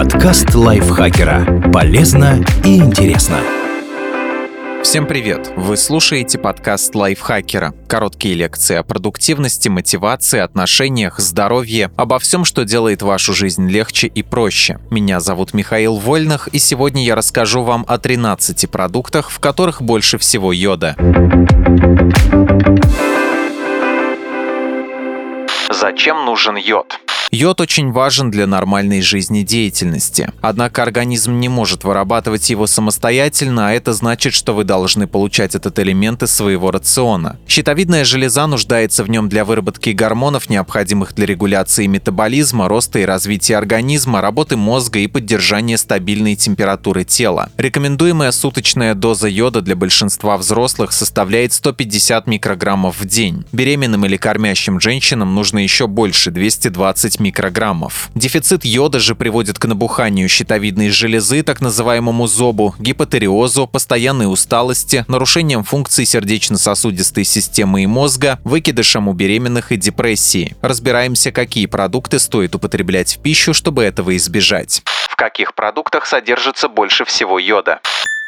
Подкаст лайфхакера. Полезно и интересно. Всем привет! Вы слушаете подкаст лайфхакера. Короткие лекции о продуктивности, мотивации, отношениях, здоровье, обо всем, что делает вашу жизнь легче и проще. Меня зовут Михаил Вольных, и сегодня я расскажу вам о 13 продуктах, в которых больше всего йода. Зачем нужен йод? Йод очень важен для нормальной жизнедеятельности. Однако организм не может вырабатывать его самостоятельно, а это значит, что вы должны получать этот элемент из своего рациона. Щитовидная железа нуждается в нем для выработки гормонов, необходимых для регуляции метаболизма, роста и развития организма, работы мозга и поддержания стабильной температуры тела. Рекомендуемая суточная доза йода для большинства взрослых составляет 150 микрограммов в день. Беременным или кормящим женщинам нужно еще больше – 220 микрограммов. Дефицит йода же приводит к набуханию щитовидной железы, так называемому зобу, гипотериозу, постоянной усталости, нарушением функций сердечно-сосудистой системы и мозга, выкидышам у беременных и депрессии. Разбираемся, какие продукты стоит употреблять в пищу, чтобы этого избежать. В каких продуктах содержится больше всего йода?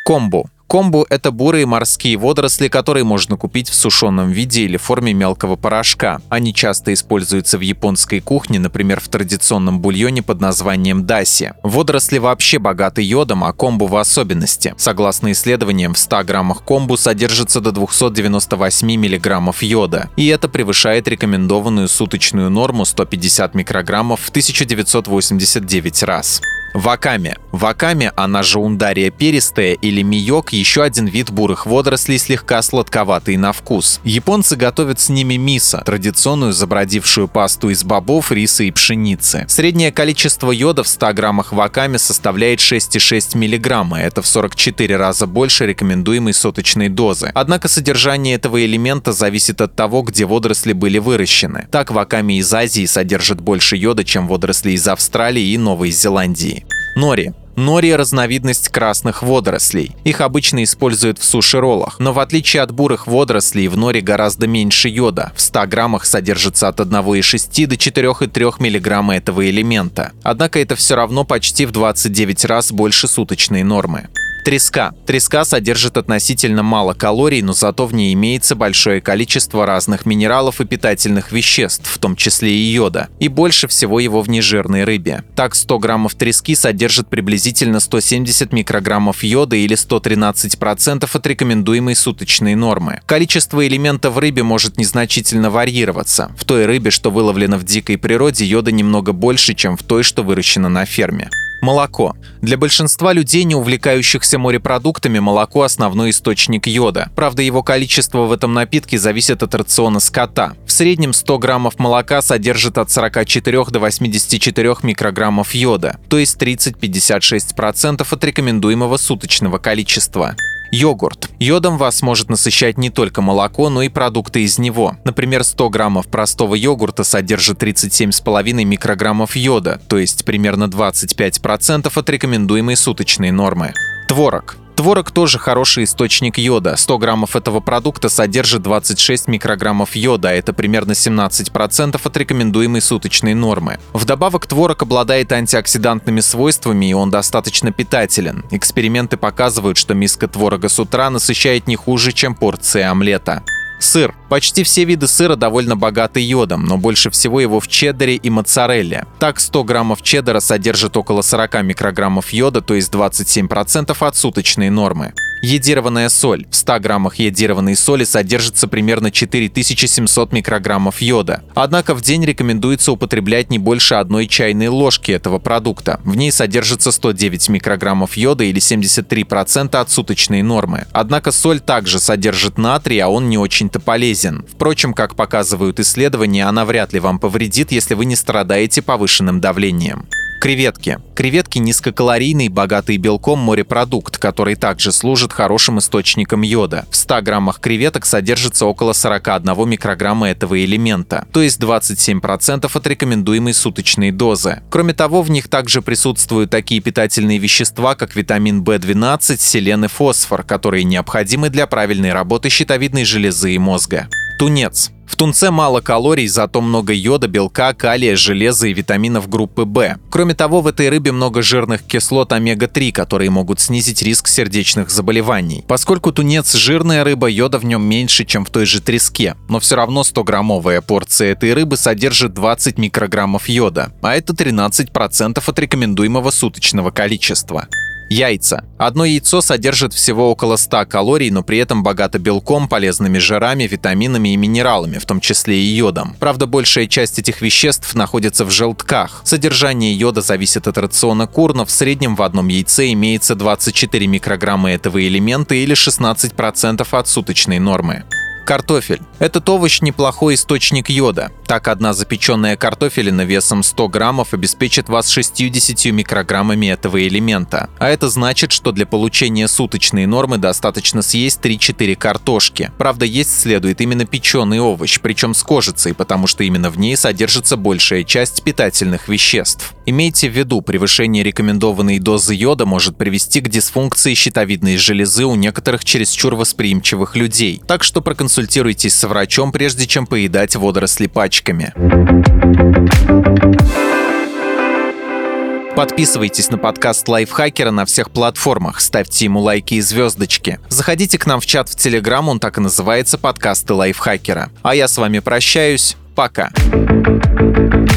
Комбу Комбу – это бурые морские водоросли, которые можно купить в сушеном виде или форме мелкого порошка. Они часто используются в японской кухне, например, в традиционном бульоне под названием даси. Водоросли вообще богаты йодом, а комбу в особенности. Согласно исследованиям, в 100 граммах комбу содержится до 298 миллиграммов йода. И это превышает рекомендованную суточную норму 150 микрограммов в 1989 раз. Ваками. Ваками, она же ундария перистая или миок, еще один вид бурых водорослей, слегка сладковатый на вкус. Японцы готовят с ними мисо, традиционную забродившую пасту из бобов, риса и пшеницы. Среднее количество йода в 100 граммах ваками составляет 6,6 мг, это в 44 раза больше рекомендуемой соточной дозы. Однако содержание этого элемента зависит от того, где водоросли были выращены. Так ваками из Азии содержат больше йода, чем водоросли из Австралии и Новой Зеландии. Нори. Нори – разновидность красных водорослей. Их обычно используют в суши-роллах, но в отличие от бурых водорослей, в норе гораздо меньше йода. В 100 граммах содержится от 1,6 до 4,3 мг этого элемента. Однако это все равно почти в 29 раз больше суточной нормы. Треска. Треска содержит относительно мало калорий, но зато в ней имеется большое количество разных минералов и питательных веществ, в том числе и йода. И больше всего его в нежирной рыбе. Так, 100 граммов трески содержит приблизительно 170 микрограммов йода или 113% от рекомендуемой суточной нормы. Количество элементов в рыбе может незначительно варьироваться. В той рыбе, что выловлена в дикой природе, йода немного больше, чем в той, что выращена на ферме. Молоко. Для большинства людей, не увлекающихся морепродуктами, молоко – основной источник йода. Правда, его количество в этом напитке зависит от рациона скота. В среднем 100 граммов молока содержит от 44 до 84 микрограммов йода, то есть 30-56% от рекомендуемого суточного количества. Йогурт. Йодом вас может насыщать не только молоко, но и продукты из него. Например, 100 граммов простого йогурта содержит 37,5 микрограммов йода, то есть примерно 25% от рекомендуемой суточной нормы. Творог. Творог тоже хороший источник йода. 100 граммов этого продукта содержит 26 микрограммов йода, это примерно 17% от рекомендуемой суточной нормы. Вдобавок, творог обладает антиоксидантными свойствами, и он достаточно питателен. Эксперименты показывают, что миска творога с утра насыщает не хуже, чем порция омлета. Сыр. Почти все виды сыра довольно богаты йодом, но больше всего его в чеддере и моцарелле. Так, 100 граммов чеддера содержит около 40 микрограммов йода, то есть 27% от суточной нормы. Едированная соль. В 100 граммах едированной соли содержится примерно 4700 микрограммов йода. Однако в день рекомендуется употреблять не больше одной чайной ложки этого продукта. В ней содержится 109 микрограммов йода или 73% от суточной нормы. Однако соль также содержит натрий, а он не очень-то полезен. Впрочем, как показывают исследования, она вряд ли вам повредит, если вы не страдаете повышенным давлением. Креветки. Креветки – низкокалорийный, богатый белком морепродукт, который также служит хорошим источником йода. В 100 граммах креветок содержится около 41 микрограмма этого элемента, то есть 27% от рекомендуемой суточной дозы. Кроме того, в них также присутствуют такие питательные вещества, как витамин В12, селен и фосфор, которые необходимы для правильной работы щитовидной железы и мозга. Тунец. В тунце мало калорий, зато много йода, белка, калия, железа и витаминов группы В. Кроме того, в этой рыбе много жирных кислот омега-3, которые могут снизить риск сердечных заболеваний. Поскольку тунец – жирная рыба, йода в нем меньше, чем в той же треске. Но все равно 100-граммовая порция этой рыбы содержит 20 микрограммов йода, а это 13% от рекомендуемого суточного количества. Яйца. Одно яйцо содержит всего около 100 калорий, но при этом богато белком, полезными жирами, витаминами и минералами, в том числе и йодом. Правда, большая часть этих веществ находится в желтках. Содержание йода зависит от рациона кур, но в среднем в одном яйце имеется 24 микрограмма этого элемента или 16% от суточной нормы. Картофель. Этот овощ неплохой источник йода. Так, одна запеченная картофелина весом 100 граммов обеспечит вас 60 микрограммами этого элемента. А это значит, что для получения суточной нормы достаточно съесть 3-4 картошки. Правда, есть следует именно печеный овощ, причем с кожицей, потому что именно в ней содержится большая часть питательных веществ. Имейте в виду, превышение рекомендованной дозы йода может привести к дисфункции щитовидной железы у некоторых чересчур восприимчивых людей. Так что проконсультируйтесь проконсультируйтесь с врачом, прежде чем поедать водоросли пачками. Подписывайтесь на подкаст Лайфхакера на всех платформах, ставьте ему лайки и звездочки. Заходите к нам в чат в Телеграм, он так и называется «Подкасты Лайфхакера». А я с вами прощаюсь. Пока.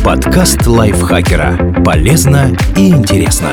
Подкаст Лайфхакера. Полезно и интересно.